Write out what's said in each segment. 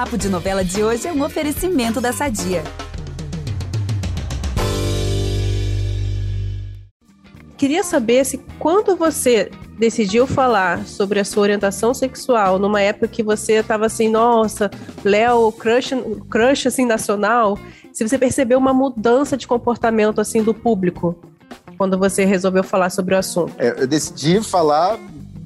Papo de Novela de hoje é um oferecimento da Sadia. Queria saber se quando você decidiu falar sobre a sua orientação sexual numa época que você estava assim, nossa, Léo, crush, crush assim nacional, se você percebeu uma mudança de comportamento assim do público quando você resolveu falar sobre o assunto. É, eu decidi falar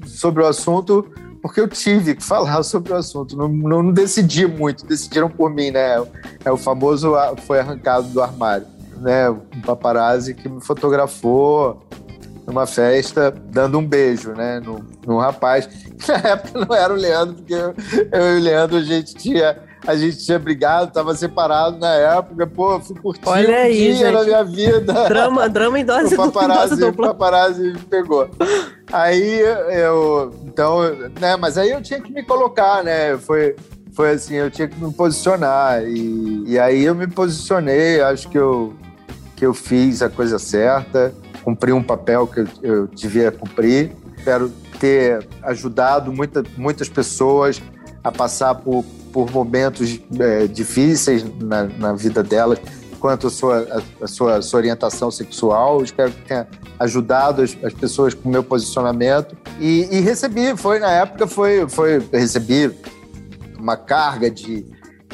sobre o assunto porque eu tive que falar sobre o assunto. Não, não, não decidi muito, decidiram por mim, né? É o famoso foi arrancado do armário, né? Um paparazzi que me fotografou numa festa dando um beijo, né? Num, num rapaz. Na época não era o Leandro, porque eu, eu e o Leandro a gente tinha a gente tinha brigado, tava separado na época, pô, fui curtir Olha um dia gente. na minha vida. Drama, drama em dose, o paparazzi, dose O paparazzi me pegou. Aí eu, então, né, mas aí eu tinha que me colocar, né, foi, foi assim, eu tinha que me posicionar e, e aí eu me posicionei, acho que eu, que eu fiz a coisa certa, cumpri um papel que eu, devia cumprir, espero ter ajudado muita, muitas pessoas a passar por por momentos é, difíceis na, na, vida delas, quanto a sua, sua, sua orientação sexual. Espero que tenha ajudado as, as pessoas com o meu posicionamento. E, e, recebi, foi na época, foi, foi recebi uma carga de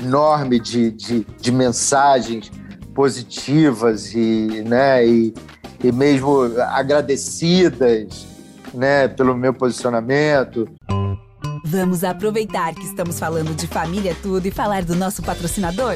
enorme de, de, de mensagens positivas e, né, e, e mesmo agradecidas né, pelo meu posicionamento. Vamos aproveitar que estamos falando de família tudo e falar do nosso patrocinador?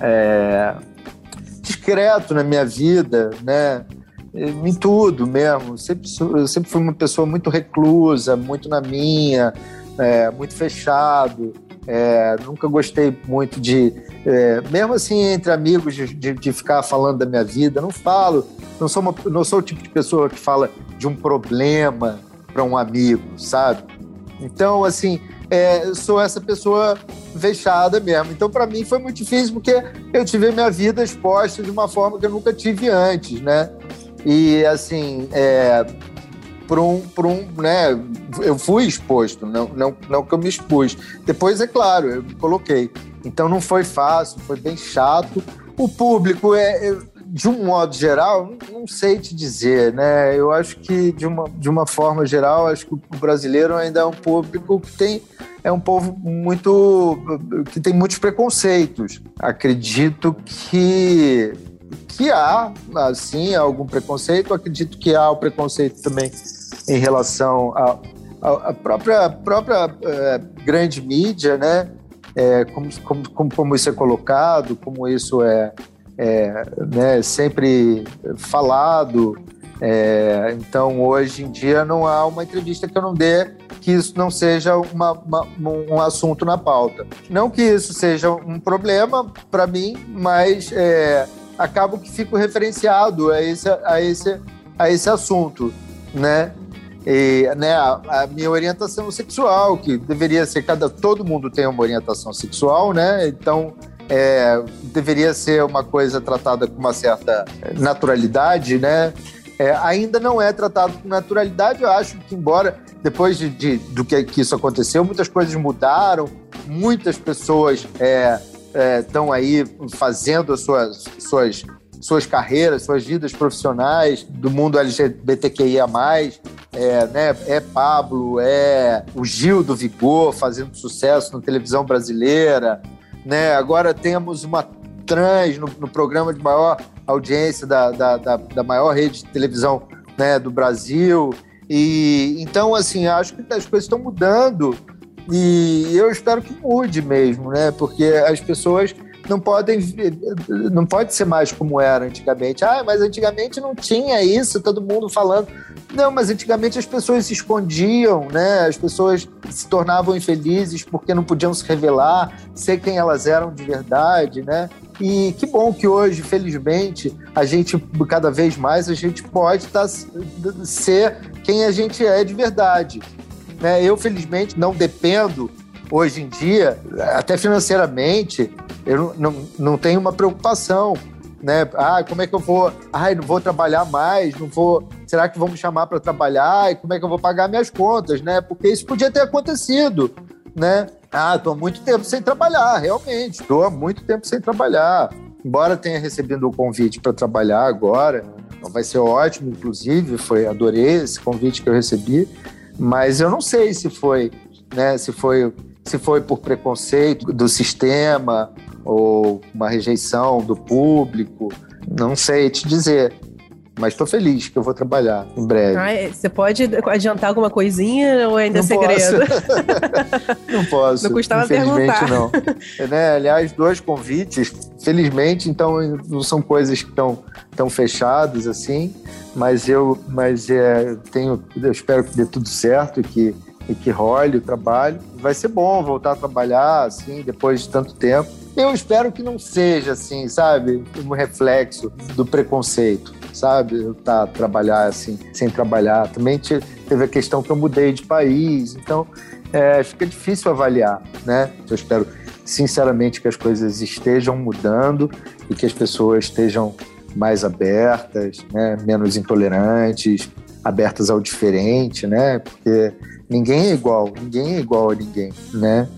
é, discreto na minha vida, né? Em tudo mesmo. Sempre, eu sempre fui uma pessoa muito reclusa, muito na minha, é, muito fechado. É, nunca gostei muito de, é, mesmo assim entre amigos, de, de, de, ficar falando da minha vida. Não falo, não sou, uma, não sou o tipo de pessoa que fala de um problema para um amigo, sabe? Então, assim, é, sou essa pessoa fechada mesmo. Então, para mim, foi muito difícil porque eu tive a minha vida exposta de uma forma que eu nunca tive antes, né? E, assim, é, por um, por um, né? Eu fui exposto, não, não, não que eu me expus. Depois, é claro, eu me coloquei. Então, não foi fácil, foi bem chato. O público é, de um modo geral, não sei te dizer, né? Eu acho que, de uma, de uma forma geral, acho que o brasileiro ainda é um público que tem. É um povo muito. que tem muitos preconceitos. Acredito que. que há, assim, algum preconceito. Acredito que há o preconceito também em relação à própria, própria é, grande mídia, né? É, como, como, como isso é colocado, como isso é, é, né, sempre falado. É, então, hoje em dia, não há uma entrevista que eu não dê que isso não seja uma, uma, um assunto na pauta. Não que isso seja um problema para mim, mas é, acabo que fico referenciado a esse, a esse, a esse assunto, né? E, né, a, a, minha orientação sexual, que deveria ser cada todo mundo tem uma orientação sexual, né? Então é, deveria ser uma coisa tratada com uma certa naturalidade, né? É, ainda não é tratado com naturalidade. Eu acho que, embora depois de, de do que, que, isso aconteceu, muitas coisas mudaram, muitas pessoas estão é, é aí fazendo as suas, suas, suas carreiras, suas vidas profissionais do mundo LGBTQIA. É, né, é Pablo, é o Gil do Vigor fazendo sucesso na televisão brasileira, né? Agora temos uma trans no, no programa de maior audiência da, da, da, da maior rede de televisão né, do Brasil. E então, assim, acho que as coisas estão mudando e eu espero que mude mesmo, né? Porque as pessoas não podem não pode ser mais como era antigamente. Ah, mas antigamente não tinha isso, todo mundo falando. Não, mas antigamente as pessoas se escondiam, né? As pessoas se tornavam infelizes porque não podiam se revelar, ser quem elas eram de verdade, né? E que bom que hoje, felizmente, a gente, cada vez mais, a gente pode tá, ser quem a gente é de verdade. Né? Eu, felizmente, não dependo hoje em dia, até financeiramente, eu não, não, não tenho uma preocupação né? Ah, como é que eu vou? Ai, não vou trabalhar mais, não vou. Será que vão me chamar para trabalhar? E como é que eu vou pagar minhas contas, né? Porque isso podia ter acontecido, né? Ah, estou há muito tempo sem trabalhar, realmente. Estou há muito tempo sem trabalhar. Embora tenha recebido o convite para trabalhar agora, vai ser ótimo, inclusive, foi adorei esse convite que eu recebi, mas eu não sei se foi, né? Se foi se foi por preconceito do sistema ou uma rejeição do público, não sei te dizer. Mas estou feliz que eu vou trabalhar em breve. Ah, você pode adiantar alguma coisinha ou ainda é segredo? não posso. Não custava perguntar. não. É, né? Aliás, dois convites, felizmente, então não são coisas que estão tão fechadas assim, mas eu, mas é, tenho, eu espero que dê tudo certo e que e que role o trabalho. Vai ser bom voltar a trabalhar assim depois de tanto tempo. Eu espero que não seja assim, sabe, um reflexo do preconceito, sabe? Eu tá trabalhar assim, sem trabalhar. Também teve a questão que eu mudei de país, então é, fica difícil avaliar, né? Eu espero sinceramente que as coisas estejam mudando e que as pessoas estejam mais abertas, né? menos intolerantes, abertas ao diferente, né? Porque ninguém é igual, ninguém é igual a ninguém, né?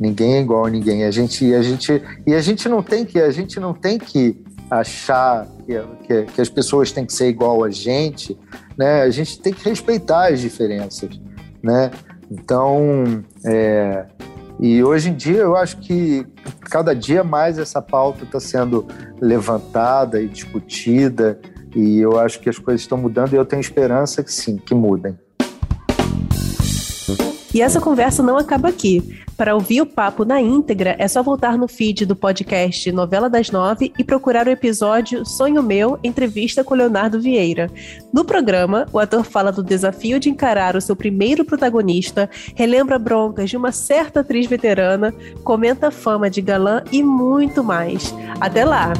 Ninguém é igual a ninguém. A gente, a gente, e a gente não tem que, a gente não tem que achar que, que, que as pessoas têm que ser igual a gente, né? A gente tem que respeitar as diferenças, né? Então, é, e hoje em dia eu acho que cada dia mais essa pauta está sendo levantada e discutida e eu acho que as coisas estão mudando e eu tenho esperança que sim, que mudem. E essa conversa não acaba aqui. Para ouvir o papo na íntegra, é só voltar no feed do podcast Novela das Nove e procurar o episódio Sonho Meu, entrevista com Leonardo Vieira. No programa, o ator fala do desafio de encarar o seu primeiro protagonista, relembra broncas de uma certa atriz veterana, comenta a fama de galã e muito mais. Até lá!